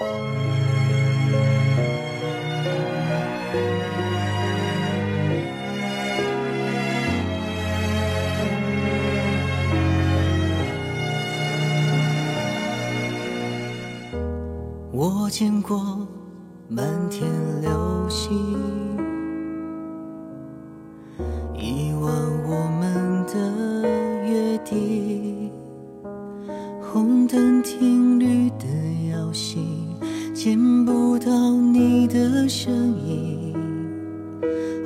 我见过满天流星，遗忘见不到你的身影。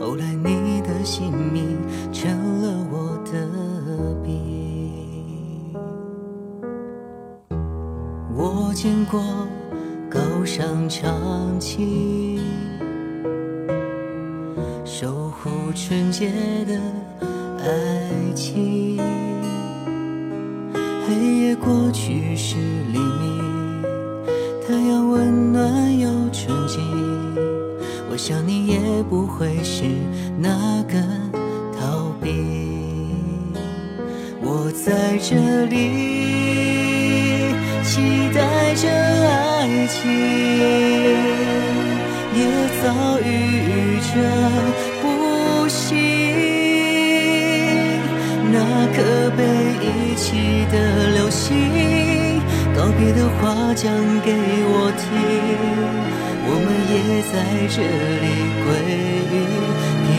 后来你的姓名成了我的病。我见过。高尚长青，守护纯洁的爱情。黑夜过去是黎明，不会是那个逃避。我在这里，期待着爱。爱情也遭遇着不幸，那颗被遗弃的流星，告别的话讲给我听，我们也在这里归。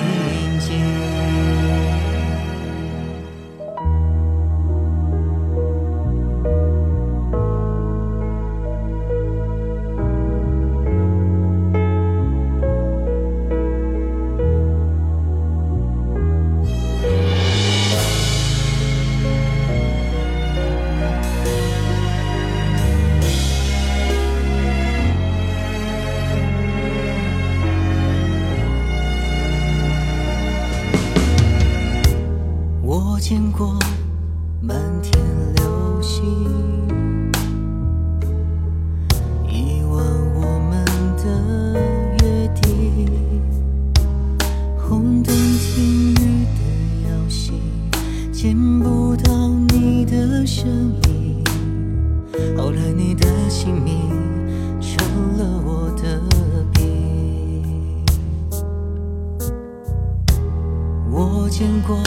见过满天流星，遗忘我们的约定。红灯停绿的摇醒，见不到你的身影。后来你的姓名成了我的病。我见过。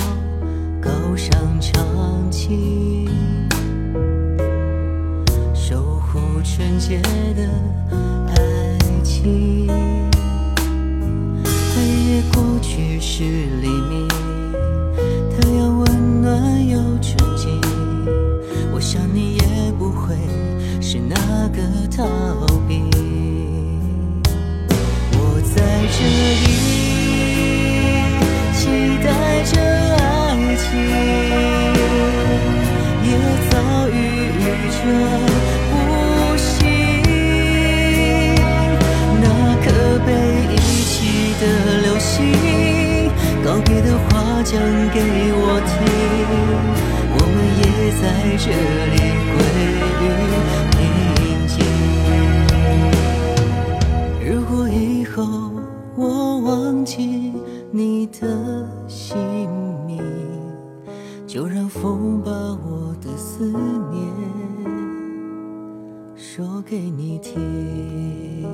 高尚长情，守护纯洁的爱情。黑夜过去是黎明，太阳温暖又纯净。我想你也不会是那个逃避。我在这里。心也早已疲倦不幸，那颗被遗弃的流星，告别的话讲给我听，我们也在这里归于就让风把我的思念。说给你听。